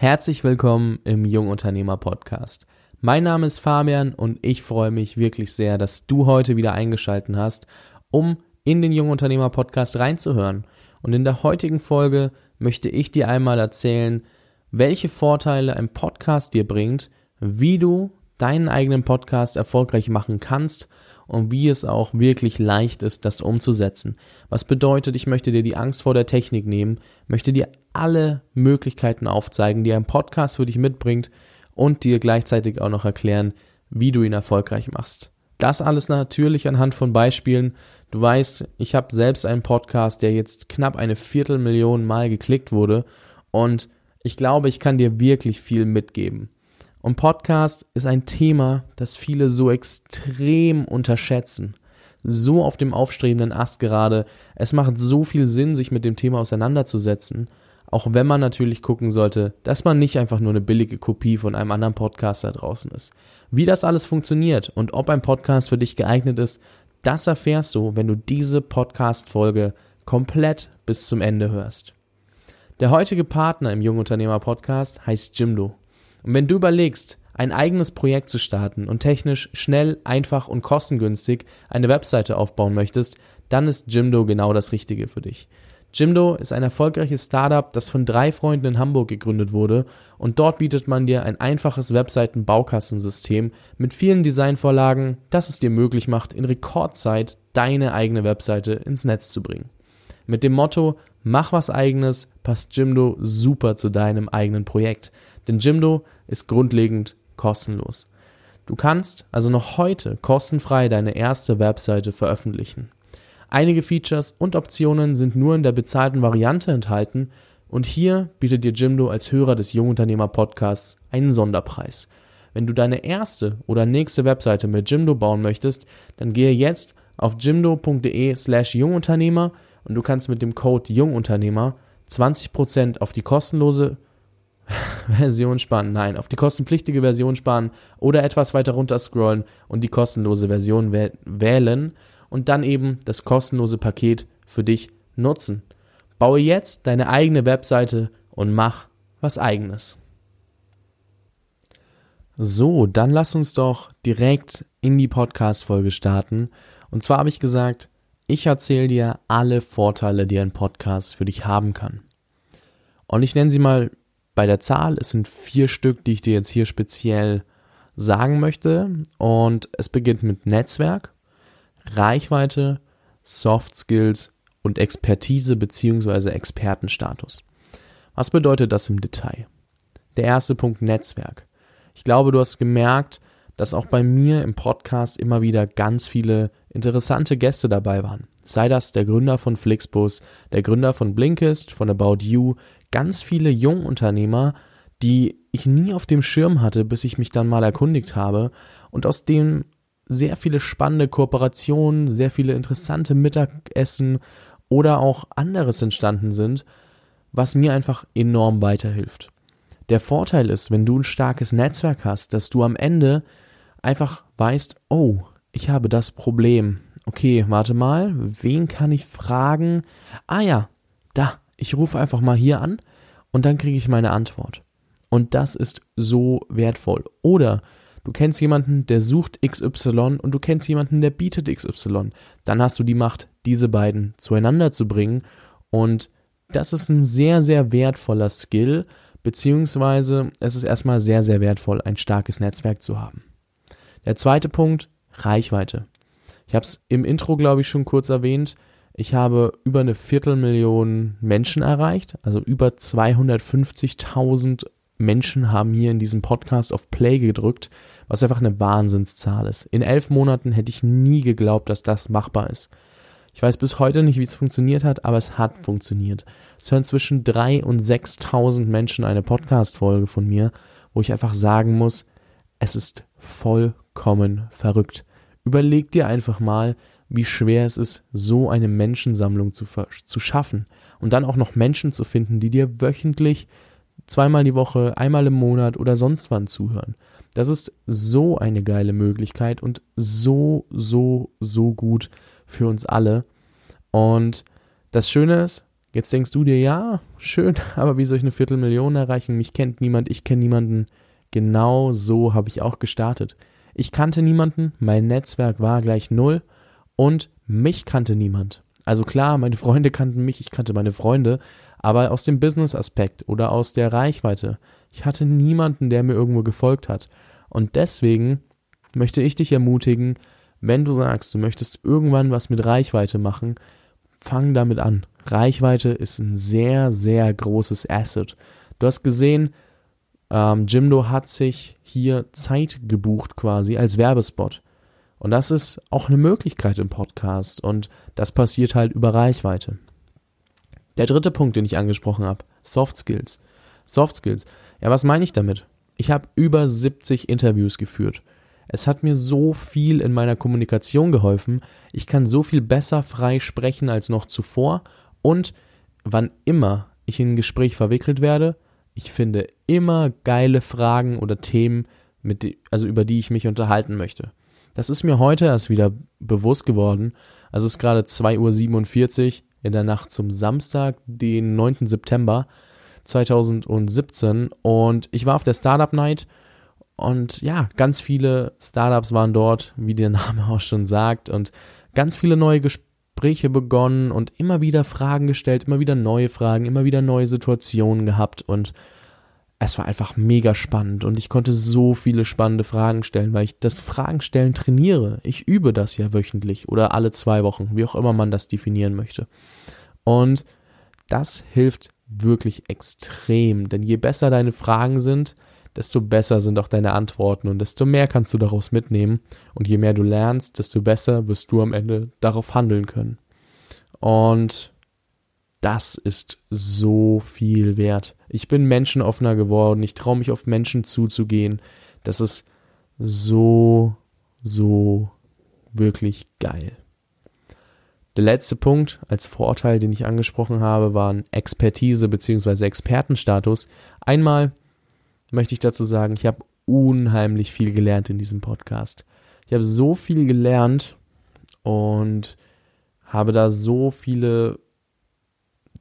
Herzlich willkommen im Jungunternehmer Podcast. Mein Name ist Fabian und ich freue mich wirklich sehr, dass du heute wieder eingeschalten hast, um in den Jungunternehmer Podcast reinzuhören. Und in der heutigen Folge möchte ich dir einmal erzählen, welche Vorteile ein Podcast dir bringt, wie du deinen eigenen Podcast erfolgreich machen kannst und wie es auch wirklich leicht ist, das umzusetzen. Was bedeutet, ich möchte dir die Angst vor der Technik nehmen, möchte dir alle Möglichkeiten aufzeigen, die ein Podcast für dich mitbringt und dir gleichzeitig auch noch erklären, wie du ihn erfolgreich machst. Das alles natürlich anhand von Beispielen. Du weißt, ich habe selbst einen Podcast, der jetzt knapp eine Viertelmillion Mal geklickt wurde und ich glaube, ich kann dir wirklich viel mitgeben. Und Podcast ist ein Thema, das viele so extrem unterschätzen. So auf dem aufstrebenden Ast gerade. Es macht so viel Sinn, sich mit dem Thema auseinanderzusetzen. Auch wenn man natürlich gucken sollte, dass man nicht einfach nur eine billige Kopie von einem anderen Podcast da draußen ist. Wie das alles funktioniert und ob ein Podcast für dich geeignet ist, das erfährst du, wenn du diese Podcast-Folge komplett bis zum Ende hörst. Der heutige Partner im Jungunternehmer Podcast heißt Jimdo. Und wenn du überlegst, ein eigenes Projekt zu starten und technisch schnell, einfach und kostengünstig eine Webseite aufbauen möchtest, dann ist Jimdo genau das Richtige für dich. Jimdo ist ein erfolgreiches Startup, das von drei Freunden in Hamburg gegründet wurde und dort bietet man dir ein einfaches Webseiten-Baukastensystem mit vielen Designvorlagen, das es dir möglich macht, in Rekordzeit deine eigene Webseite ins Netz zu bringen. Mit dem Motto Mach was eigenes passt Jimdo super zu deinem eigenen Projekt. Denn Jimdo ist grundlegend kostenlos. Du kannst also noch heute kostenfrei deine erste Webseite veröffentlichen. Einige Features und Optionen sind nur in der bezahlten Variante enthalten und hier bietet dir Jimdo als Hörer des Jungunternehmer Podcasts einen Sonderpreis. Wenn du deine erste oder nächste Webseite mit Jimdo bauen möchtest, dann gehe jetzt auf jimdo.de slash Jungunternehmer und du kannst mit dem Code Jungunternehmer 20% auf die kostenlose Version sparen. Nein, auf die kostenpflichtige Version sparen oder etwas weiter runter scrollen und die kostenlose Version wählen und dann eben das kostenlose Paket für dich nutzen. Baue jetzt deine eigene Webseite und mach was eigenes. So, dann lass uns doch direkt in die Podcast-Folge starten. Und zwar habe ich gesagt, ich erzähle dir alle Vorteile, die ein Podcast für dich haben kann. Und ich nenne sie mal bei der Zahl. Es sind vier Stück, die ich dir jetzt hier speziell sagen möchte. Und es beginnt mit Netzwerk, Reichweite, Soft Skills und Expertise bzw. Expertenstatus. Was bedeutet das im Detail? Der erste Punkt Netzwerk. Ich glaube, du hast gemerkt, dass auch bei mir im Podcast immer wieder ganz viele interessante Gäste dabei waren. Sei das der Gründer von Flixbus, der Gründer von Blinkist, von About You, ganz viele Jungunternehmer, die ich nie auf dem Schirm hatte, bis ich mich dann mal erkundigt habe und aus dem sehr viele spannende Kooperationen, sehr viele interessante Mittagessen oder auch anderes entstanden sind, was mir einfach enorm weiterhilft. Der Vorteil ist, wenn du ein starkes Netzwerk hast, dass du am Ende einfach weißt, oh, ich habe das Problem. Okay, warte mal, wen kann ich fragen? Ah ja, da, ich rufe einfach mal hier an und dann kriege ich meine Antwort. Und das ist so wertvoll. Oder du kennst jemanden, der sucht XY und du kennst jemanden, der bietet XY. Dann hast du die Macht, diese beiden zueinander zu bringen. Und das ist ein sehr, sehr wertvoller Skill, beziehungsweise es ist erstmal sehr, sehr wertvoll, ein starkes Netzwerk zu haben. Der zweite Punkt, Reichweite. Ich habe es im Intro, glaube ich, schon kurz erwähnt. Ich habe über eine Viertelmillion Menschen erreicht, also über 250.000 Menschen haben hier in diesem Podcast auf Play gedrückt, was einfach eine Wahnsinnszahl ist. In elf Monaten hätte ich nie geglaubt, dass das machbar ist. Ich weiß bis heute nicht, wie es funktioniert hat, aber es hat funktioniert. Es hören zwischen drei und 6.000 Menschen eine Podcast-Folge von mir, wo ich einfach sagen muss, es ist vollkommen verrückt. Überleg dir einfach mal, wie schwer es ist, so eine Menschensammlung zu, zu schaffen und dann auch noch Menschen zu finden, die dir wöchentlich, zweimal die Woche, einmal im Monat oder sonst wann zuhören. Das ist so eine geile Möglichkeit und so, so, so gut für uns alle. Und das Schöne ist, Jetzt denkst du dir, ja, schön, aber wie soll ich eine Viertelmillion erreichen? Mich kennt niemand, ich kenne niemanden. Genau so habe ich auch gestartet. Ich kannte niemanden, mein Netzwerk war gleich null und mich kannte niemand. Also klar, meine Freunde kannten mich, ich kannte meine Freunde, aber aus dem Business-Aspekt oder aus der Reichweite. Ich hatte niemanden, der mir irgendwo gefolgt hat. Und deswegen möchte ich dich ermutigen, wenn du sagst, du möchtest irgendwann was mit Reichweite machen, fang damit an. Reichweite ist ein sehr, sehr großes Asset. Du hast gesehen, ähm, Jimdo hat sich hier Zeit gebucht quasi als Werbespot. Und das ist auch eine Möglichkeit im Podcast und das passiert halt über Reichweite. Der dritte Punkt, den ich angesprochen habe, Soft Skills. Soft Skills. Ja, was meine ich damit? Ich habe über 70 Interviews geführt. Es hat mir so viel in meiner Kommunikation geholfen. Ich kann so viel besser frei sprechen als noch zuvor. Und wann immer ich in ein Gespräch verwickelt werde, ich finde immer geile Fragen oder Themen, die, also über die ich mich unterhalten möchte. Das ist mir heute erst wieder bewusst geworden. Also es ist gerade 2.47 Uhr in der Nacht zum Samstag, den 9. September 2017 und ich war auf der Startup Night und ja, ganz viele Startups waren dort, wie der Name auch schon sagt und ganz viele neue Gespräche begonnen und immer wieder Fragen gestellt, immer wieder neue Fragen, immer wieder neue Situationen gehabt und es war einfach mega spannend und ich konnte so viele spannende Fragen stellen, weil ich das Fragenstellen trainiere. Ich übe das ja wöchentlich oder alle zwei Wochen, wie auch immer man das definieren möchte. Und das hilft wirklich extrem, denn je besser deine Fragen sind, desto besser sind auch deine Antworten und desto mehr kannst du daraus mitnehmen und je mehr du lernst, desto besser wirst du am Ende darauf handeln können. Und das ist so viel wert. Ich bin menschenoffener geworden. Ich traue mich auf Menschen zuzugehen. Das ist so, so wirklich geil. Der letzte Punkt als Vorteil, den ich angesprochen habe, waren Expertise bzw. Expertenstatus. Einmal möchte ich dazu sagen, ich habe unheimlich viel gelernt in diesem Podcast. Ich habe so viel gelernt und habe da so viele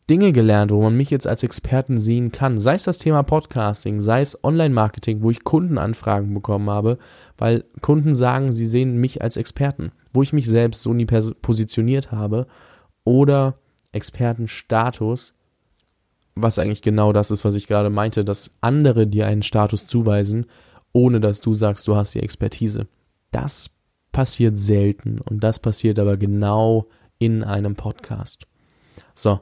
Dinge gelernt, wo man mich jetzt als Experten sehen kann. Sei es das Thema Podcasting, sei es Online-Marketing, wo ich Kundenanfragen bekommen habe, weil Kunden sagen, sie sehen mich als Experten, wo ich mich selbst so nie positioniert habe. Oder Expertenstatus, was eigentlich genau das ist, was ich gerade meinte, dass andere dir einen Status zuweisen, ohne dass du sagst, du hast die Expertise. Das passiert selten und das passiert aber genau in einem Podcast. So,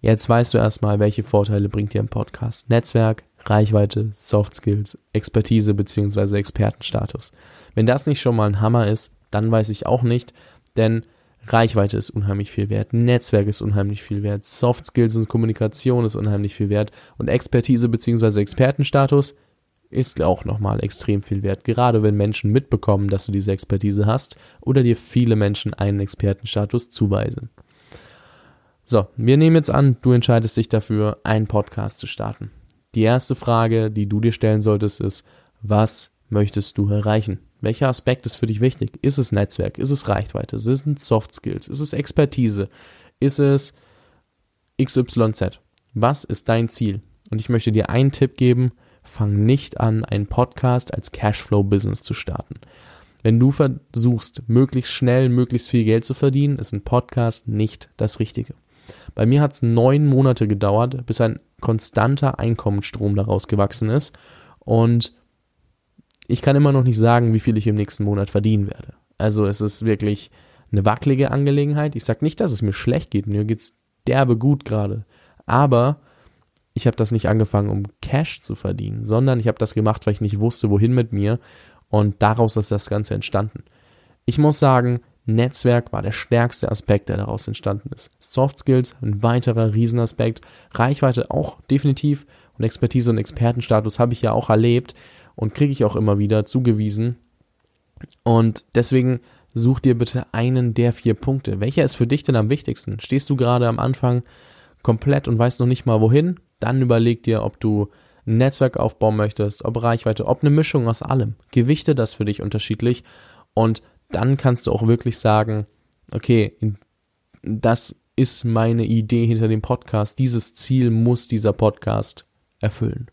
Jetzt weißt du erstmal, welche Vorteile bringt dir ein Podcast. Netzwerk, Reichweite, Soft Skills, Expertise bzw. Expertenstatus. Wenn das nicht schon mal ein Hammer ist, dann weiß ich auch nicht, denn Reichweite ist unheimlich viel wert, Netzwerk ist unheimlich viel wert, Soft Skills und Kommunikation ist unheimlich viel wert und Expertise bzw. Expertenstatus ist auch nochmal extrem viel wert, gerade wenn Menschen mitbekommen, dass du diese Expertise hast oder dir viele Menschen einen Expertenstatus zuweisen. So, wir nehmen jetzt an, du entscheidest dich dafür, einen Podcast zu starten. Die erste Frage, die du dir stellen solltest, ist, was möchtest du erreichen? Welcher Aspekt ist für dich wichtig? Ist es Netzwerk? Ist es Reichweite? Ist es Soft Skills? Ist es Expertise? Ist es XYZ? Was ist dein Ziel? Und ich möchte dir einen Tipp geben, fang nicht an, einen Podcast als Cashflow-Business zu starten. Wenn du versuchst, möglichst schnell, möglichst viel Geld zu verdienen, ist ein Podcast nicht das Richtige. Bei mir hat es neun Monate gedauert, bis ein konstanter Einkommensstrom daraus gewachsen ist. Und ich kann immer noch nicht sagen, wie viel ich im nächsten Monat verdienen werde. Also es ist wirklich eine wackelige Angelegenheit. Ich sage nicht, dass es mir schlecht geht. Mir geht es derbe gut gerade. Aber ich habe das nicht angefangen, um Cash zu verdienen, sondern ich habe das gemacht, weil ich nicht wusste, wohin mit mir. Und daraus ist das Ganze entstanden. Ich muss sagen, Netzwerk war der stärkste Aspekt, der daraus entstanden ist. Soft Skills, ein weiterer Riesenaspekt. Reichweite auch definitiv. Und Expertise und Expertenstatus habe ich ja auch erlebt und kriege ich auch immer wieder zugewiesen. Und deswegen such dir bitte einen der vier Punkte. Welcher ist für dich denn am wichtigsten? Stehst du gerade am Anfang komplett und weißt noch nicht mal wohin? Dann überleg dir, ob du ein Netzwerk aufbauen möchtest, ob Reichweite, ob eine Mischung aus allem. Gewichte das für dich unterschiedlich und dann kannst du auch wirklich sagen, okay, das ist meine Idee hinter dem Podcast. Dieses Ziel muss dieser Podcast erfüllen.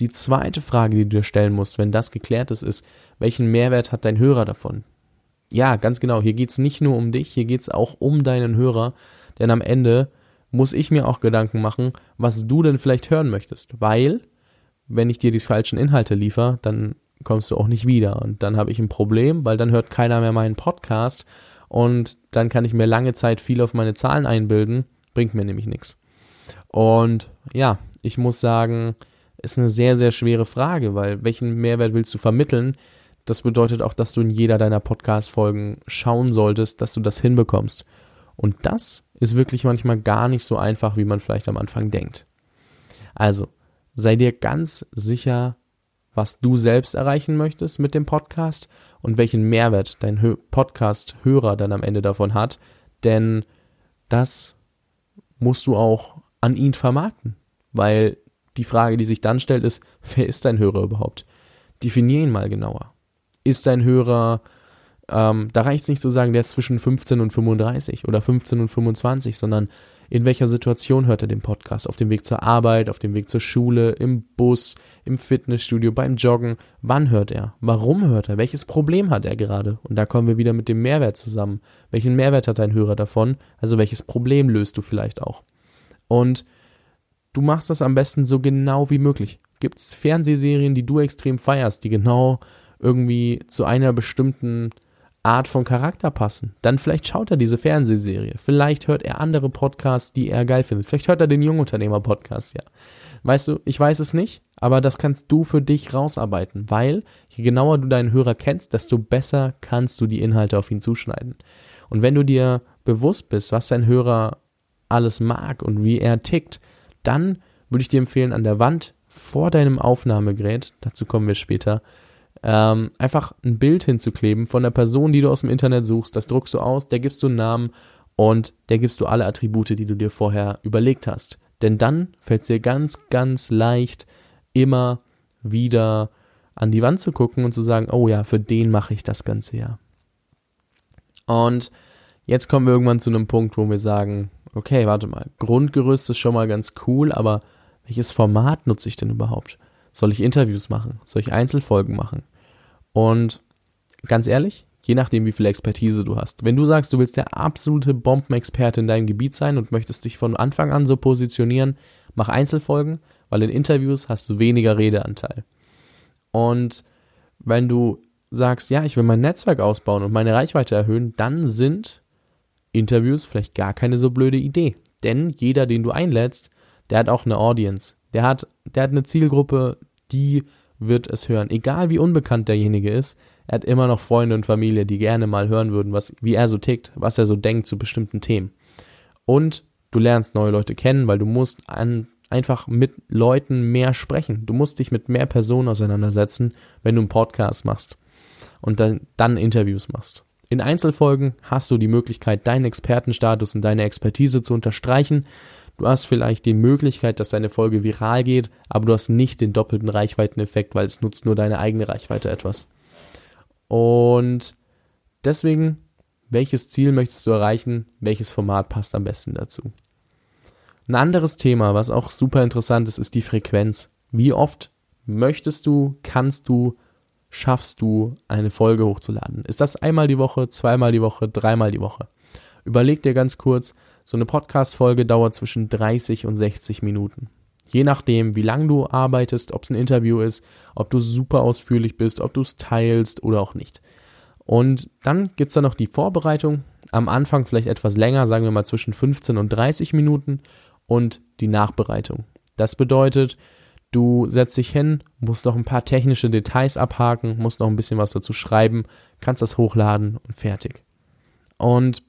Die zweite Frage, die du dir stellen musst, wenn das geklärt ist, ist, welchen Mehrwert hat dein Hörer davon? Ja, ganz genau, hier geht es nicht nur um dich, hier geht es auch um deinen Hörer, denn am Ende muss ich mir auch Gedanken machen, was du denn vielleicht hören möchtest, weil wenn ich dir die falschen Inhalte liefere, dann kommst du auch nicht wieder und dann habe ich ein Problem, weil dann hört keiner mehr meinen Podcast und dann kann ich mir lange Zeit viel auf meine Zahlen einbilden, bringt mir nämlich nichts. Und ja, ich muss sagen, ist eine sehr, sehr schwere Frage, weil welchen Mehrwert willst du vermitteln? Das bedeutet auch, dass du in jeder deiner Podcast-Folgen schauen solltest, dass du das hinbekommst. Und das ist wirklich manchmal gar nicht so einfach, wie man vielleicht am Anfang denkt. Also, sei dir ganz sicher, was du selbst erreichen möchtest mit dem Podcast und welchen Mehrwert dein Podcast-Hörer dann am Ende davon hat, denn das musst du auch an ihn vermarkten, weil die Frage, die sich dann stellt, ist, wer ist dein Hörer überhaupt? Definier ihn mal genauer. Ist dein Hörer, ähm, da reicht es nicht zu sagen, der ist zwischen 15 und 35 oder 15 und 25, sondern in welcher Situation hört er den Podcast? Auf dem Weg zur Arbeit, auf dem Weg zur Schule, im Bus, im Fitnessstudio, beim Joggen? Wann hört er? Warum hört er? Welches Problem hat er gerade? Und da kommen wir wieder mit dem Mehrwert zusammen. Welchen Mehrwert hat dein Hörer davon? Also welches Problem löst du vielleicht auch? Und du machst das am besten so genau wie möglich. Gibt es Fernsehserien, die du extrem feierst, die genau irgendwie zu einer bestimmten Art von Charakter passen, dann vielleicht schaut er diese Fernsehserie. Vielleicht hört er andere Podcasts, die er geil findet. Vielleicht hört er den Jungunternehmer-Podcast, ja. Weißt du, ich weiß es nicht, aber das kannst du für dich rausarbeiten, weil je genauer du deinen Hörer kennst, desto besser kannst du die Inhalte auf ihn zuschneiden. Und wenn du dir bewusst bist, was dein Hörer alles mag und wie er tickt, dann würde ich dir empfehlen, an der Wand vor deinem Aufnahmegerät, dazu kommen wir später, ähm, einfach ein Bild hinzukleben von der Person, die du aus dem Internet suchst. Das druckst du aus, der gibst du einen Namen und der gibst du alle Attribute, die du dir vorher überlegt hast. Denn dann fällt es dir ganz, ganz leicht, immer wieder an die Wand zu gucken und zu sagen, oh ja, für den mache ich das Ganze ja. Und jetzt kommen wir irgendwann zu einem Punkt, wo wir sagen, okay, warte mal, Grundgerüst ist schon mal ganz cool, aber welches Format nutze ich denn überhaupt? Soll ich Interviews machen? Soll ich Einzelfolgen machen? Und ganz ehrlich, je nachdem, wie viel Expertise du hast. Wenn du sagst, du willst der absolute Bombenexperte in deinem Gebiet sein und möchtest dich von Anfang an so positionieren, mach Einzelfolgen, weil in Interviews hast du weniger Redeanteil. Und wenn du sagst, ja, ich will mein Netzwerk ausbauen und meine Reichweite erhöhen, dann sind Interviews vielleicht gar keine so blöde Idee. Denn jeder, den du einlädst, der hat auch eine Audience. Der hat, der hat eine Zielgruppe, die wird es hören. Egal wie unbekannt derjenige ist, er hat immer noch Freunde und Familie, die gerne mal hören würden, was, wie er so tickt, was er so denkt zu bestimmten Themen. Und du lernst neue Leute kennen, weil du musst an, einfach mit Leuten mehr sprechen. Du musst dich mit mehr Personen auseinandersetzen, wenn du einen Podcast machst und dann, dann Interviews machst. In Einzelfolgen hast du die Möglichkeit, deinen Expertenstatus und deine Expertise zu unterstreichen Du hast vielleicht die Möglichkeit, dass deine Folge viral geht, aber du hast nicht den doppelten Reichweiteneffekt, weil es nutzt nur deine eigene Reichweite etwas. Und deswegen, welches Ziel möchtest du erreichen? Welches Format passt am besten dazu? Ein anderes Thema, was auch super interessant ist, ist die Frequenz. Wie oft möchtest du, kannst du, schaffst du, eine Folge hochzuladen? Ist das einmal die Woche, zweimal die Woche, dreimal die Woche? Überleg dir ganz kurz, so eine Podcast-Folge dauert zwischen 30 und 60 Minuten. Je nachdem, wie lang du arbeitest, ob es ein Interview ist, ob du super ausführlich bist, ob du es teilst oder auch nicht. Und dann gibt es da noch die Vorbereitung. Am Anfang vielleicht etwas länger, sagen wir mal zwischen 15 und 30 Minuten und die Nachbereitung. Das bedeutet, du setzt dich hin, musst noch ein paar technische Details abhaken, musst noch ein bisschen was dazu schreiben, kannst das hochladen und fertig. Und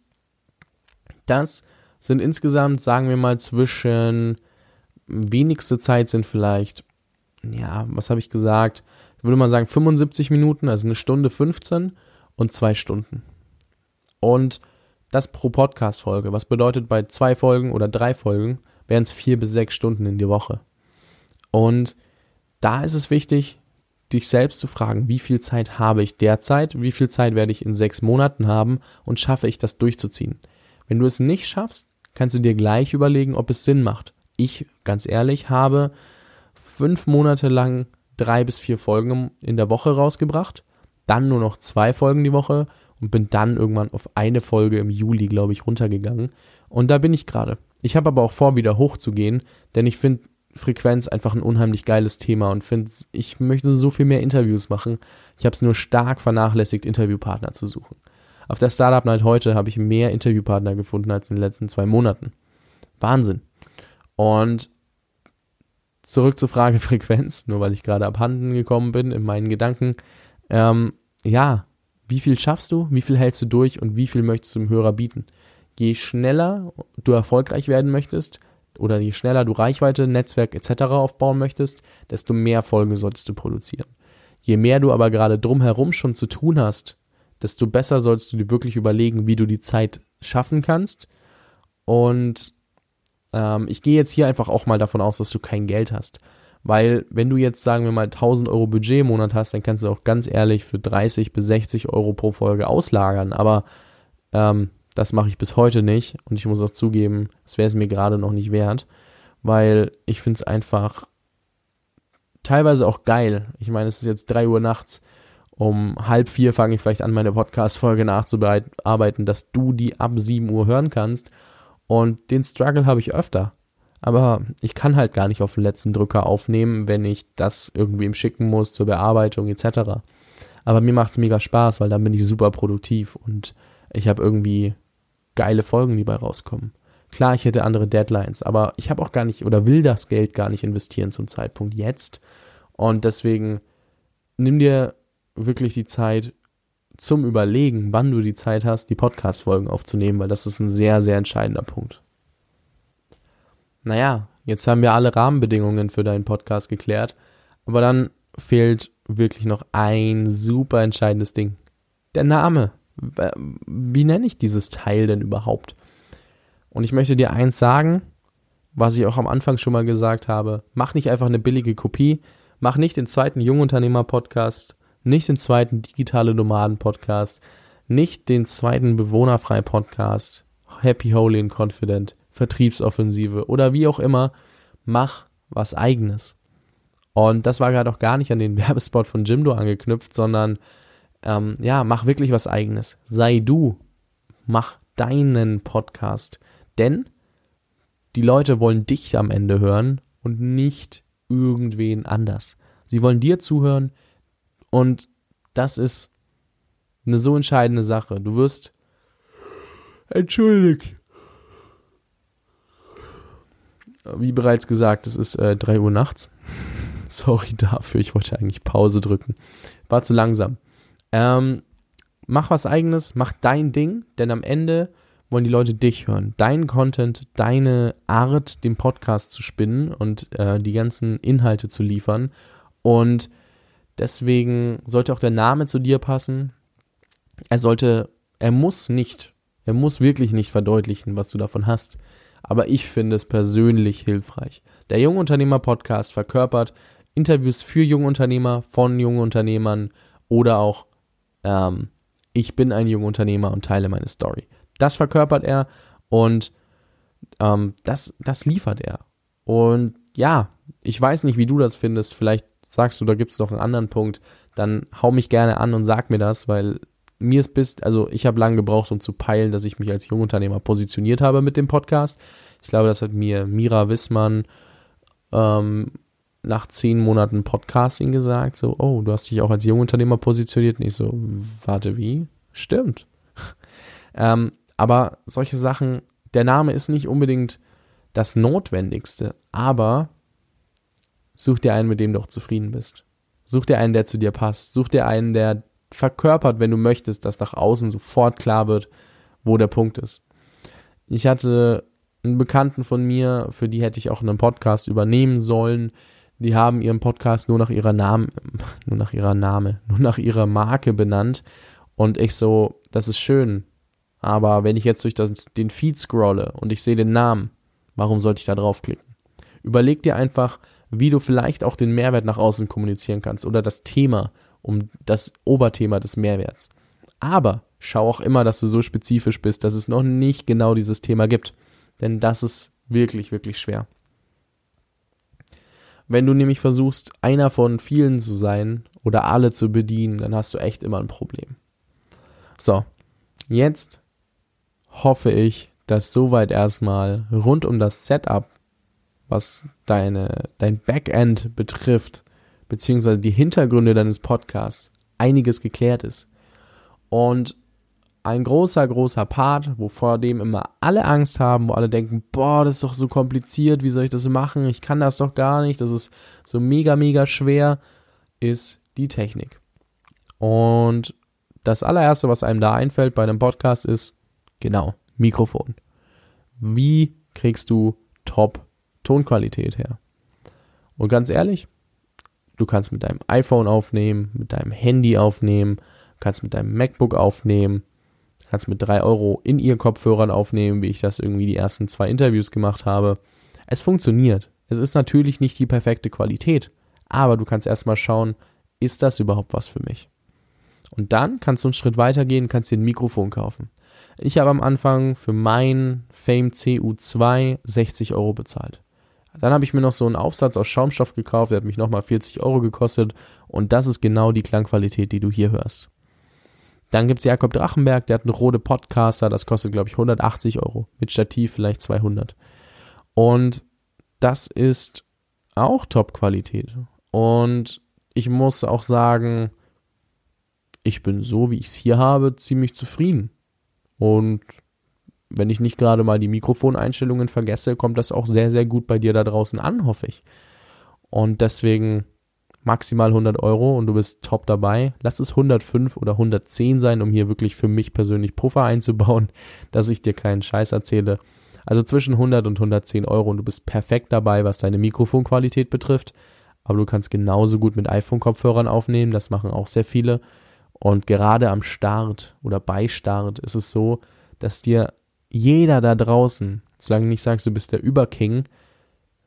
das sind insgesamt, sagen wir mal, zwischen wenigste Zeit sind vielleicht, ja, was habe ich gesagt? Ich würde mal sagen 75 Minuten, also eine Stunde 15 und zwei Stunden. Und das pro Podcast-Folge. Was bedeutet bei zwei Folgen oder drei Folgen wären es vier bis sechs Stunden in die Woche. Und da ist es wichtig, dich selbst zu fragen, wie viel Zeit habe ich derzeit, wie viel Zeit werde ich in sechs Monaten haben und schaffe ich das durchzuziehen. Wenn du es nicht schaffst, kannst du dir gleich überlegen, ob es Sinn macht. Ich, ganz ehrlich, habe fünf Monate lang drei bis vier Folgen in der Woche rausgebracht, dann nur noch zwei Folgen die Woche und bin dann irgendwann auf eine Folge im Juli, glaube ich, runtergegangen. Und da bin ich gerade. Ich habe aber auch vor, wieder hochzugehen, denn ich finde Frequenz einfach ein unheimlich geiles Thema und finde, ich möchte so viel mehr Interviews machen. Ich habe es nur stark vernachlässigt, Interviewpartner zu suchen. Auf der Startup Night heute habe ich mehr Interviewpartner gefunden als in den letzten zwei Monaten. Wahnsinn. Und zurück zur Frage Frequenz, nur weil ich gerade abhanden gekommen bin in meinen Gedanken. Ähm, ja, wie viel schaffst du, wie viel hältst du durch und wie viel möchtest du dem Hörer bieten? Je schneller du erfolgreich werden möchtest oder je schneller du Reichweite, Netzwerk etc. aufbauen möchtest, desto mehr Folgen solltest du produzieren. Je mehr du aber gerade drumherum schon zu tun hast, desto besser solltest du dir wirklich überlegen, wie du die Zeit schaffen kannst. Und ähm, ich gehe jetzt hier einfach auch mal davon aus, dass du kein Geld hast. Weil wenn du jetzt, sagen wir mal, 1000 Euro Budget im Monat hast, dann kannst du auch ganz ehrlich für 30 bis 60 Euro pro Folge auslagern. Aber ähm, das mache ich bis heute nicht. Und ich muss auch zugeben, es wäre es mir gerade noch nicht wert. Weil ich finde es einfach teilweise auch geil. Ich meine, es ist jetzt 3 Uhr nachts. Um halb vier fange ich vielleicht an, meine Podcast-Folge nachzuarbeiten, dass du die ab 7 Uhr hören kannst. Und den Struggle habe ich öfter. Aber ich kann halt gar nicht auf den letzten Drücker aufnehmen, wenn ich das irgendwie ihm schicken muss zur Bearbeitung etc. Aber mir macht es mega Spaß, weil dann bin ich super produktiv und ich habe irgendwie geile Folgen, die bei rauskommen. Klar, ich hätte andere Deadlines, aber ich habe auch gar nicht oder will das Geld gar nicht investieren zum Zeitpunkt jetzt. Und deswegen nimm dir wirklich die Zeit zum Überlegen, wann du die Zeit hast, die Podcast-Folgen aufzunehmen, weil das ist ein sehr, sehr entscheidender Punkt naja, jetzt haben wir alle Rahmenbedingungen für deinen Podcast geklärt, aber dann fehlt wirklich noch ein super entscheidendes Ding. Der Name. Wie nenne ich dieses Teil denn überhaupt? Und ich möchte dir eins sagen, was ich auch am Anfang schon mal gesagt habe. Mach nicht einfach eine billige Kopie. Mach nicht den zweiten Jungunternehmer-Podcast, nicht den zweiten Digitale Nomaden-Podcast, nicht den zweiten Bewohnerfrei-Podcast, Happy, Holy and Confident. Vertriebsoffensive oder wie auch immer, mach was eigenes. Und das war gerade auch gar nicht an den Werbespot von Jimdo angeknüpft, sondern ähm, ja, mach wirklich was eigenes. Sei du. Mach deinen Podcast. Denn die Leute wollen dich am Ende hören und nicht irgendwen anders. Sie wollen dir zuhören und das ist eine so entscheidende Sache. Du wirst entschuldigt wie bereits gesagt, es ist äh, 3 Uhr nachts. Sorry dafür, ich wollte eigentlich Pause drücken. War zu langsam. Ähm, mach was eigenes, mach dein Ding, denn am Ende wollen die Leute dich hören. Dein Content, deine Art, den Podcast zu spinnen und äh, die ganzen Inhalte zu liefern. Und deswegen sollte auch der Name zu dir passen. Er sollte, er muss nicht, er muss wirklich nicht verdeutlichen, was du davon hast aber ich finde es persönlich hilfreich. Der Jungunternehmer Podcast verkörpert Interviews für Jungunternehmer, von Jungunternehmern oder auch ähm, ich bin ein Jungunternehmer und teile meine Story. Das verkörpert er und ähm, das, das liefert er. Und ja, ich weiß nicht, wie du das findest. Vielleicht sagst du, da gibt es noch einen anderen Punkt. Dann hau mich gerne an und sag mir das, weil mir ist bis, also ich habe lange gebraucht, um zu peilen, dass ich mich als Jungunternehmer positioniert habe mit dem Podcast. Ich glaube, das hat mir Mira Wissmann ähm, nach zehn Monaten Podcasting gesagt, so, oh, du hast dich auch als Jungunternehmer positioniert. Und ich so, warte, wie? Stimmt. ähm, aber solche Sachen, der Name ist nicht unbedingt das Notwendigste, aber such dir einen, mit dem du auch zufrieden bist. Such dir einen, der zu dir passt. Such dir einen, der verkörpert, wenn du möchtest, dass nach außen sofort klar wird, wo der Punkt ist. Ich hatte einen Bekannten von mir, für die hätte ich auch einen Podcast übernehmen sollen. Die haben ihren Podcast nur nach ihrer Name, nur nach ihrer Name, nur nach ihrer Marke benannt. Und ich so, das ist schön. Aber wenn ich jetzt durch das, den Feed scrolle und ich sehe den Namen, warum sollte ich da draufklicken? Überleg dir einfach, wie du vielleicht auch den Mehrwert nach außen kommunizieren kannst oder das Thema um das Oberthema des Mehrwerts. Aber schau auch immer, dass du so spezifisch bist, dass es noch nicht genau dieses Thema gibt. Denn das ist wirklich, wirklich schwer. Wenn du nämlich versuchst, einer von vielen zu sein oder alle zu bedienen, dann hast du echt immer ein Problem. So, jetzt hoffe ich, dass soweit erstmal rund um das Setup, was deine, dein Backend betrifft, beziehungsweise die Hintergründe deines Podcasts, einiges geklärt ist. Und ein großer, großer Part, wo vor dem immer alle Angst haben, wo alle denken, boah, das ist doch so kompliziert, wie soll ich das machen? Ich kann das doch gar nicht, das ist so mega, mega schwer, ist die Technik. Und das allererste, was einem da einfällt bei einem Podcast ist, genau, Mikrofon. Wie kriegst du Top-Tonqualität her? Und ganz ehrlich, du kannst mit deinem iPhone aufnehmen, mit deinem Handy aufnehmen, kannst mit deinem MacBook aufnehmen, kannst mit drei Euro in ihr Kopfhörern aufnehmen, wie ich das irgendwie die ersten zwei Interviews gemacht habe. Es funktioniert. Es ist natürlich nicht die perfekte Qualität, aber du kannst erstmal schauen, ist das überhaupt was für mich? Und dann kannst du einen Schritt weiter gehen, kannst dir ein Mikrofon kaufen. Ich habe am Anfang für mein Fame CU2 60 Euro bezahlt. Dann habe ich mir noch so einen Aufsatz aus Schaumstoff gekauft, der hat mich nochmal 40 Euro gekostet und das ist genau die Klangqualität, die du hier hörst. Dann gibt es Jakob Drachenberg, der hat einen Rode Podcaster, das kostet, glaube ich, 180 Euro. Mit Stativ vielleicht 200. Und das ist auch Top-Qualität. Und ich muss auch sagen, ich bin so, wie ich es hier habe, ziemlich zufrieden. Und wenn ich nicht gerade mal die Mikrofoneinstellungen vergesse, kommt das auch sehr, sehr gut bei dir da draußen an, hoffe ich. Und deswegen maximal 100 Euro und du bist top dabei. Lass es 105 oder 110 sein, um hier wirklich für mich persönlich Puffer einzubauen, dass ich dir keinen Scheiß erzähle. Also zwischen 100 und 110 Euro und du bist perfekt dabei, was deine Mikrofonqualität betrifft. Aber du kannst genauso gut mit iPhone-Kopfhörern aufnehmen, das machen auch sehr viele. Und gerade am Start oder bei Start ist es so, dass dir jeder da draußen, solange du nicht sagst, du bist der Überking,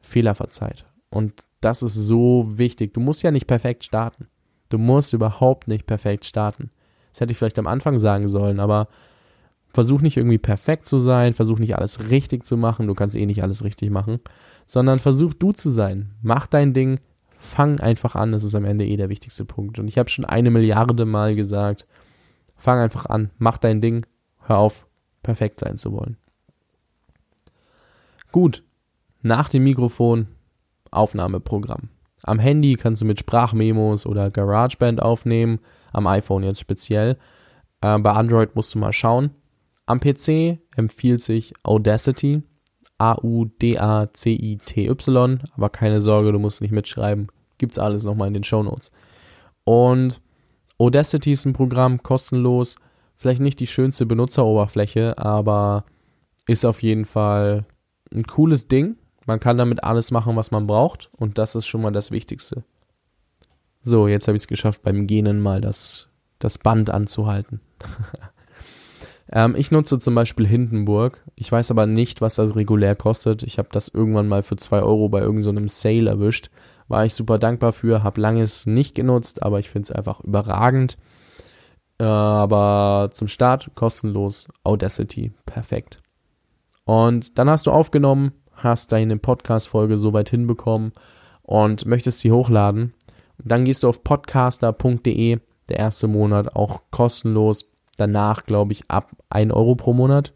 Fehler verzeiht. Und das ist so wichtig. Du musst ja nicht perfekt starten. Du musst überhaupt nicht perfekt starten. Das hätte ich vielleicht am Anfang sagen sollen, aber versuch nicht irgendwie perfekt zu sein, versuch nicht alles richtig zu machen, du kannst eh nicht alles richtig machen, sondern versuch du zu sein. Mach dein Ding, fang einfach an, das ist am Ende eh der wichtigste Punkt. Und ich habe schon eine Milliarde Mal gesagt, fang einfach an, mach dein Ding, hör auf, perfekt sein zu wollen. Gut, nach dem Mikrofon Aufnahmeprogramm. Am Handy kannst du mit Sprachmemos oder GarageBand aufnehmen, am iPhone jetzt speziell. Äh, bei Android musst du mal schauen. Am PC empfiehlt sich Audacity, A-U-D-A-C-I-T-Y, aber keine Sorge, du musst nicht mitschreiben. Gibt's alles nochmal in den Show Notes. Und Audacity ist ein Programm, kostenlos. Vielleicht nicht die schönste Benutzeroberfläche, aber ist auf jeden Fall ein cooles Ding. Man kann damit alles machen, was man braucht und das ist schon mal das Wichtigste. So, jetzt habe ich es geschafft, beim Genen mal das, das Band anzuhalten. ähm, ich nutze zum Beispiel Hindenburg. Ich weiß aber nicht, was das regulär kostet. Ich habe das irgendwann mal für 2 Euro bei irgendeinem so Sale erwischt. War ich super dankbar für, habe langes nicht genutzt, aber ich finde es einfach überragend. Äh, aber zum Start kostenlos Audacity. Perfekt. Und dann hast du aufgenommen, hast deine Podcast-Folge soweit hinbekommen und möchtest sie hochladen. dann gehst du auf podcaster.de, der erste Monat auch kostenlos. Danach, glaube ich, ab 1 Euro pro Monat.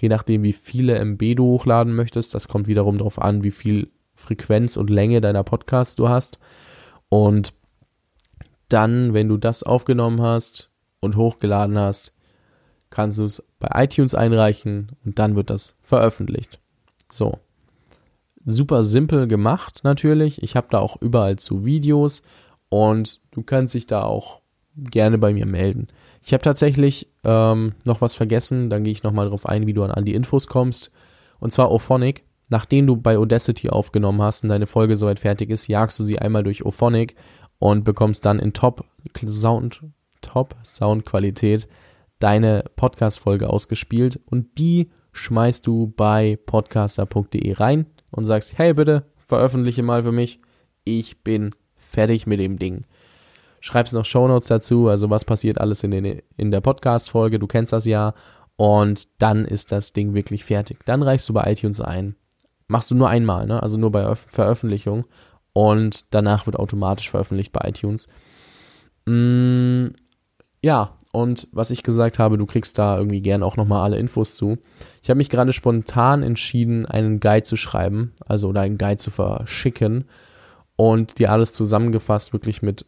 Je nachdem, wie viele MB du hochladen möchtest. Das kommt wiederum darauf an, wie viel Frequenz und Länge deiner Podcasts du hast. Und dann, wenn du das aufgenommen hast und hochgeladen hast, kannst du es bei iTunes einreichen und dann wird das veröffentlicht. So, super simpel gemacht natürlich. Ich habe da auch überall zu Videos und du kannst dich da auch gerne bei mir melden. Ich habe tatsächlich ähm, noch was vergessen, dann gehe ich nochmal darauf ein, wie du an die Infos kommst. Und zwar Ophonic. Nachdem du bei Audacity aufgenommen hast und deine Folge soweit fertig ist, jagst du sie einmal durch Ophonic und bekommst dann in Top Sound, Top Soundqualität deine Podcast-Folge ausgespielt und die schmeißt du bei podcaster.de rein und sagst, hey bitte, veröffentliche mal für mich. Ich bin fertig mit dem Ding. Schreibst noch Shownotes dazu, also was passiert alles in, den, in der Podcast-Folge, du kennst das ja. Und dann ist das Ding wirklich fertig. Dann reichst du bei iTunes ein. Machst du nur einmal, ne? Also nur bei Veröffentlichung. Und danach wird automatisch veröffentlicht bei iTunes. Mm, ja, und was ich gesagt habe, du kriegst da irgendwie gern auch nochmal alle Infos zu. Ich habe mich gerade spontan entschieden, einen Guide zu schreiben, also oder einen Guide zu verschicken und dir alles zusammengefasst wirklich mit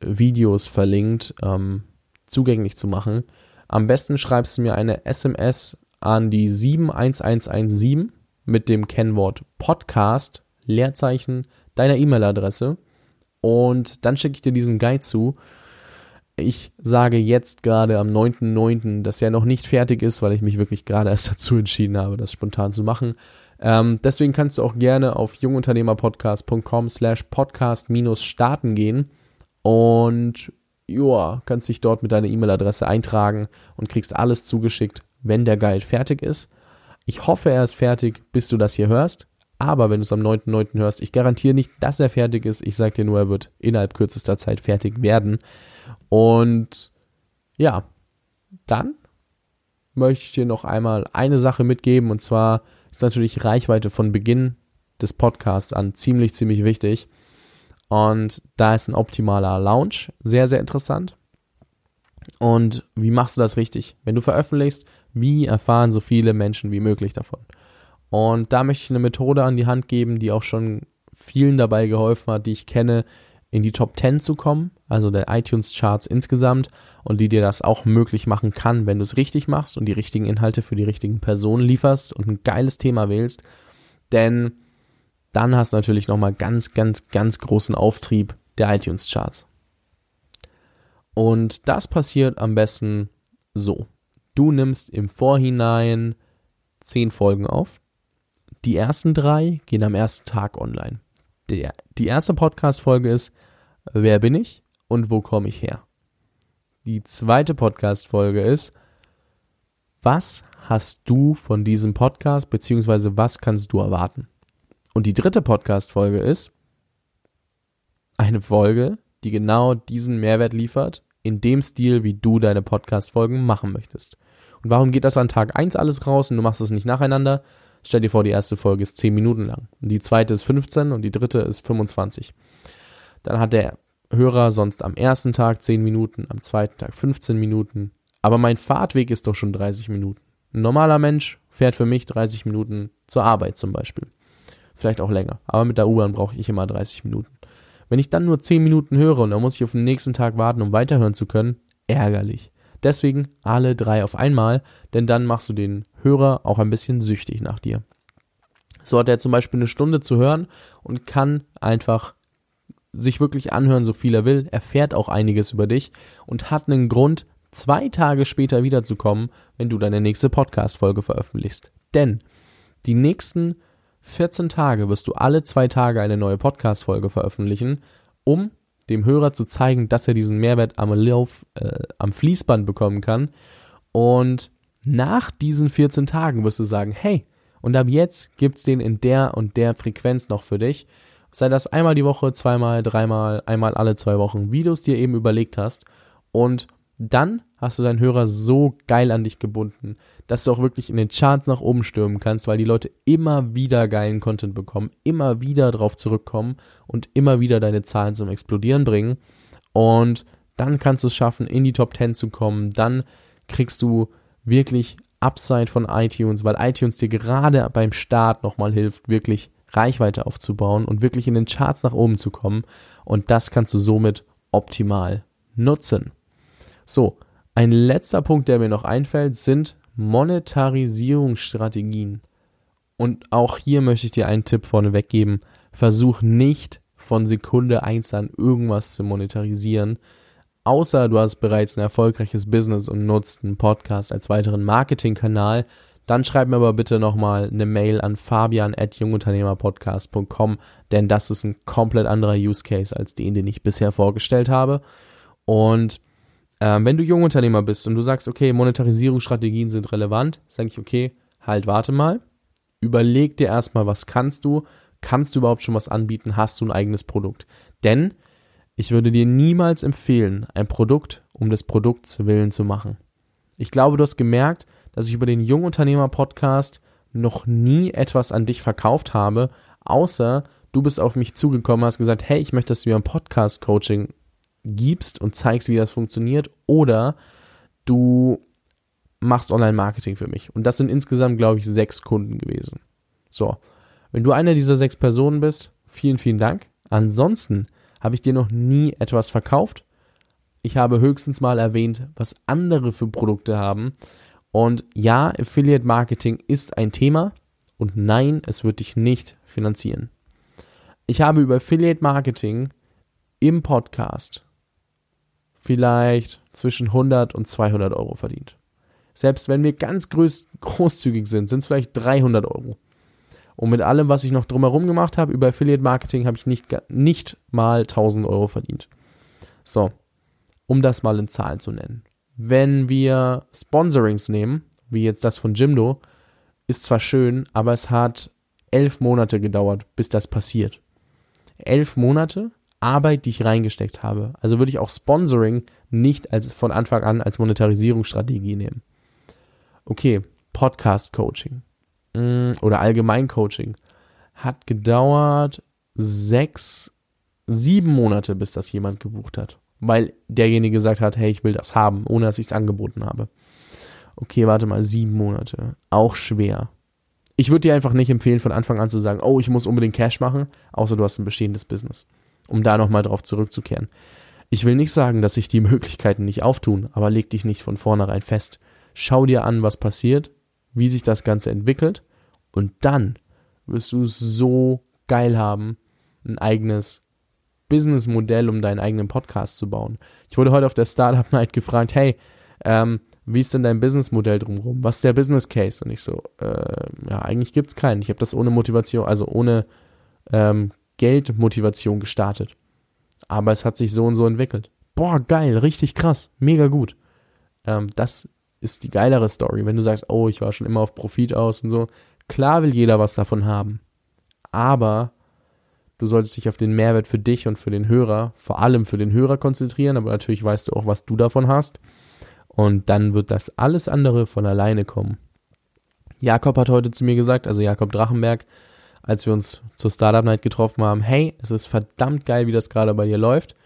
Videos verlinkt ähm, zugänglich zu machen. Am besten schreibst du mir eine SMS an die 71117 mit dem Kennwort Podcast, Leerzeichen, deiner E-Mail-Adresse und dann schicke ich dir diesen Guide zu ich sage jetzt gerade am 9.9., dass er noch nicht fertig ist, weil ich mich wirklich gerade erst dazu entschieden habe, das spontan zu machen. Ähm, deswegen kannst du auch gerne auf jungunternehmerpodcast.com slash podcast minus starten gehen und ja, kannst dich dort mit deiner E-Mail-Adresse eintragen und kriegst alles zugeschickt, wenn der Guide fertig ist. Ich hoffe, er ist fertig, bis du das hier hörst. Aber wenn du es am 9.9. hörst, ich garantiere nicht, dass er fertig ist. Ich sage dir nur, er wird innerhalb kürzester Zeit fertig werden. Und ja, dann möchte ich dir noch einmal eine Sache mitgeben. Und zwar ist natürlich Reichweite von Beginn des Podcasts an ziemlich, ziemlich wichtig. Und da ist ein optimaler Launch sehr, sehr interessant. Und wie machst du das richtig? Wenn du veröffentlichst, wie erfahren so viele Menschen wie möglich davon? Und da möchte ich eine Methode an die Hand geben, die auch schon vielen dabei geholfen hat, die ich kenne, in die Top 10 zu kommen, also der iTunes Charts insgesamt und die dir das auch möglich machen kann, wenn du es richtig machst und die richtigen Inhalte für die richtigen Personen lieferst und ein geiles Thema wählst, denn dann hast du natürlich nochmal ganz, ganz, ganz großen Auftrieb der iTunes Charts. Und das passiert am besten so. Du nimmst im Vorhinein 10 Folgen auf, die ersten drei gehen am ersten Tag online. Der, die erste Podcast-Folge ist Wer bin ich und wo komme ich her? Die zweite Podcast-Folge ist Was hast du von diesem Podcast, beziehungsweise was kannst du erwarten? Und die dritte Podcast-Folge ist eine Folge, die genau diesen Mehrwert liefert, in dem Stil, wie du deine Podcast-Folgen machen möchtest. Und warum geht das an Tag 1 alles raus und du machst es nicht nacheinander? Stell dir vor, die erste Folge ist 10 Minuten lang. Die zweite ist 15 und die dritte ist 25. Dann hat der Hörer sonst am ersten Tag 10 Minuten, am zweiten Tag 15 Minuten. Aber mein Fahrtweg ist doch schon 30 Minuten. Ein normaler Mensch fährt für mich 30 Minuten zur Arbeit zum Beispiel. Vielleicht auch länger. Aber mit der U-Bahn brauche ich immer 30 Minuten. Wenn ich dann nur 10 Minuten höre und dann muss ich auf den nächsten Tag warten, um weiterhören zu können, ärgerlich. Deswegen alle drei auf einmal, denn dann machst du den Hörer auch ein bisschen süchtig nach dir. So hat er zum Beispiel eine Stunde zu hören und kann einfach sich wirklich anhören, so viel er will, erfährt auch einiges über dich und hat einen Grund, zwei Tage später wiederzukommen, wenn du deine nächste Podcast-Folge veröffentlichst. Denn die nächsten 14 Tage wirst du alle zwei Tage eine neue Podcast-Folge veröffentlichen, um dem Hörer zu zeigen, dass er diesen Mehrwert am Lauf, äh, am Fließband bekommen kann. Und nach diesen 14 Tagen wirst du sagen, hey, und ab jetzt gibt's den in der und der Frequenz noch für dich. Sei das einmal die Woche, zweimal, dreimal, einmal alle zwei Wochen, wie du es dir eben überlegt hast. Und dann hast du deinen Hörer so geil an dich gebunden, dass du auch wirklich in den Charts nach oben stürmen kannst, weil die Leute immer wieder geilen Content bekommen, immer wieder drauf zurückkommen und immer wieder deine Zahlen zum Explodieren bringen. Und dann kannst du es schaffen, in die Top 10 zu kommen. Dann kriegst du wirklich Upside von iTunes, weil iTunes dir gerade beim Start nochmal hilft, wirklich Reichweite aufzubauen und wirklich in den Charts nach oben zu kommen. Und das kannst du somit optimal nutzen. So, ein letzter Punkt, der mir noch einfällt, sind Monetarisierungsstrategien. Und auch hier möchte ich dir einen Tipp vorneweg geben. Versuch nicht von Sekunde eins an irgendwas zu monetarisieren, außer du hast bereits ein erfolgreiches Business und nutzt einen Podcast als weiteren Marketingkanal. Dann schreib mir aber bitte nochmal eine Mail an fabian.jungunternehmerpodcast.com, denn das ist ein komplett anderer Use Case als den, den ich bisher vorgestellt habe. Und ähm, wenn du Jungunternehmer bist und du sagst, okay, Monetarisierungsstrategien sind relevant, sage ich, okay, halt, warte mal. Überleg dir erstmal, was kannst du? Kannst du überhaupt schon was anbieten? Hast du ein eigenes Produkt? Denn ich würde dir niemals empfehlen, ein Produkt um des Produkts willen zu machen. Ich glaube, du hast gemerkt, dass ich über den Jungunternehmer Podcast noch nie etwas an dich verkauft habe, außer du bist auf mich zugekommen, hast gesagt, hey, ich möchte, dass du mir ein Podcast Coaching gibst und zeigst, wie das funktioniert, oder du machst Online-Marketing für mich. Und das sind insgesamt, glaube ich, sechs Kunden gewesen. So, wenn du einer dieser sechs Personen bist, vielen, vielen Dank. Ansonsten habe ich dir noch nie etwas verkauft. Ich habe höchstens mal erwähnt, was andere für Produkte haben. Und ja, Affiliate Marketing ist ein Thema. Und nein, es wird dich nicht finanzieren. Ich habe über Affiliate Marketing im Podcast vielleicht zwischen 100 und 200 Euro verdient. Selbst wenn wir ganz groß, großzügig sind, sind es vielleicht 300 Euro. Und mit allem, was ich noch drumherum gemacht habe, über Affiliate Marketing, habe ich nicht, nicht mal 1000 Euro verdient. So, um das mal in Zahlen zu nennen. Wenn wir Sponsorings nehmen, wie jetzt das von Jimdo, ist zwar schön, aber es hat elf Monate gedauert, bis das passiert. Elf Monate Arbeit, die ich reingesteckt habe. Also würde ich auch Sponsoring nicht als von Anfang an als Monetarisierungsstrategie nehmen. Okay, Podcast Coaching mm, oder allgemein Coaching hat gedauert sechs, sieben Monate, bis das jemand gebucht hat. Weil derjenige gesagt hat, hey, ich will das haben, ohne dass ich es angeboten habe. Okay, warte mal, sieben Monate. Auch schwer. Ich würde dir einfach nicht empfehlen, von Anfang an zu sagen, oh, ich muss unbedingt Cash machen, außer du hast ein bestehendes Business um da nochmal drauf zurückzukehren. Ich will nicht sagen, dass sich die Möglichkeiten nicht auftun, aber leg dich nicht von vornherein fest. Schau dir an, was passiert, wie sich das Ganze entwickelt und dann wirst du es so geil haben, ein eigenes Businessmodell, um deinen eigenen Podcast zu bauen. Ich wurde heute auf der Startup Night gefragt, hey, ähm, wie ist denn dein Businessmodell drumherum? Was ist der Business Case? Und ich so, äh, ja, eigentlich gibt's keinen. Ich habe das ohne Motivation, also ohne ähm, Geldmotivation gestartet. Aber es hat sich so und so entwickelt. Boah, geil, richtig krass, mega gut. Ähm, das ist die geilere Story. Wenn du sagst, oh, ich war schon immer auf Profit aus und so. Klar will jeder was davon haben. Aber du solltest dich auf den Mehrwert für dich und für den Hörer, vor allem für den Hörer konzentrieren, aber natürlich weißt du auch, was du davon hast. Und dann wird das alles andere von alleine kommen. Jakob hat heute zu mir gesagt, also Jakob Drachenberg, als wir uns zur Startup Night getroffen haben, hey, es ist verdammt geil, wie das gerade bei dir läuft.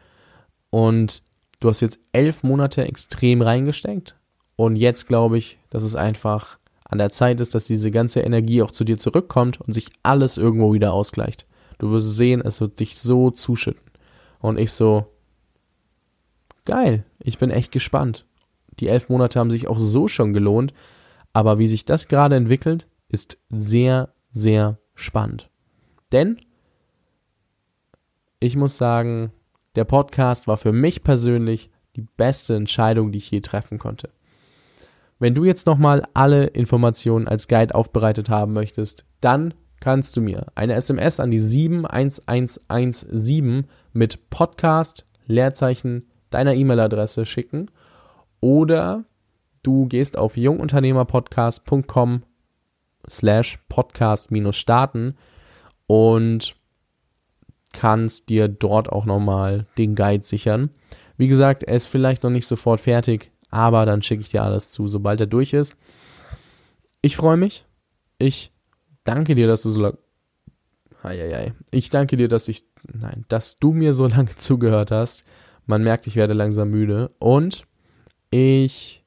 Und du hast jetzt elf Monate extrem reingesteckt. Und jetzt glaube ich, dass es einfach an der Zeit ist, dass diese ganze Energie auch zu dir zurückkommt und sich alles irgendwo wieder ausgleicht. Du wirst sehen, es wird dich so zuschütten. Und ich so, geil, ich bin echt gespannt. Die elf Monate haben sich auch so schon gelohnt. Aber wie sich das gerade entwickelt, ist sehr, sehr spannend. Denn ich muss sagen, der Podcast war für mich persönlich die beste Entscheidung, die ich je treffen konnte. Wenn du jetzt nochmal alle Informationen als Guide aufbereitet haben möchtest, dann kannst du mir eine SMS an die 71117 mit Podcast, Leerzeichen deiner E-Mail-Adresse schicken oder du gehst auf jungunternehmerpodcast.com slash podcast minus starten und kannst dir dort auch nochmal den Guide sichern. Wie gesagt, er ist vielleicht noch nicht sofort fertig, aber dann schicke ich dir alles zu, sobald er durch ist. Ich freue mich. Ich danke dir, dass du so lange. Ich danke dir, dass ich. Nein, dass du mir so lange zugehört hast. Man merkt, ich werde langsam müde. Und ich.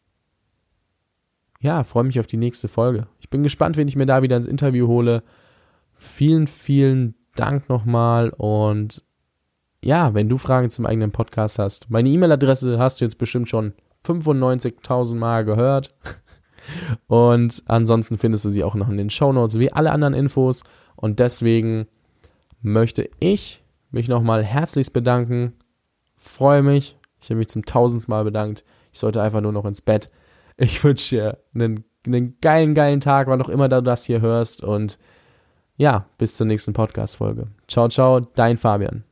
Ja, freue mich auf die nächste Folge. Ich bin gespannt, wen ich mir da wieder ins Interview hole. Vielen, vielen Dank nochmal und ja, wenn du Fragen zum eigenen Podcast hast, meine E-Mail-Adresse hast du jetzt bestimmt schon 95.000 Mal gehört. Und ansonsten findest du sie auch noch in den Show Notes wie alle anderen Infos. Und deswegen möchte ich mich nochmal herzlichst bedanken. Freue mich. Ich habe mich zum tausendsten Mal bedankt. Ich sollte einfach nur noch ins Bett. Ich wünsche dir einen einen geilen, geilen Tag, wann auch immer du das hier hörst. Und ja, bis zur nächsten Podcast-Folge. Ciao, ciao, dein Fabian.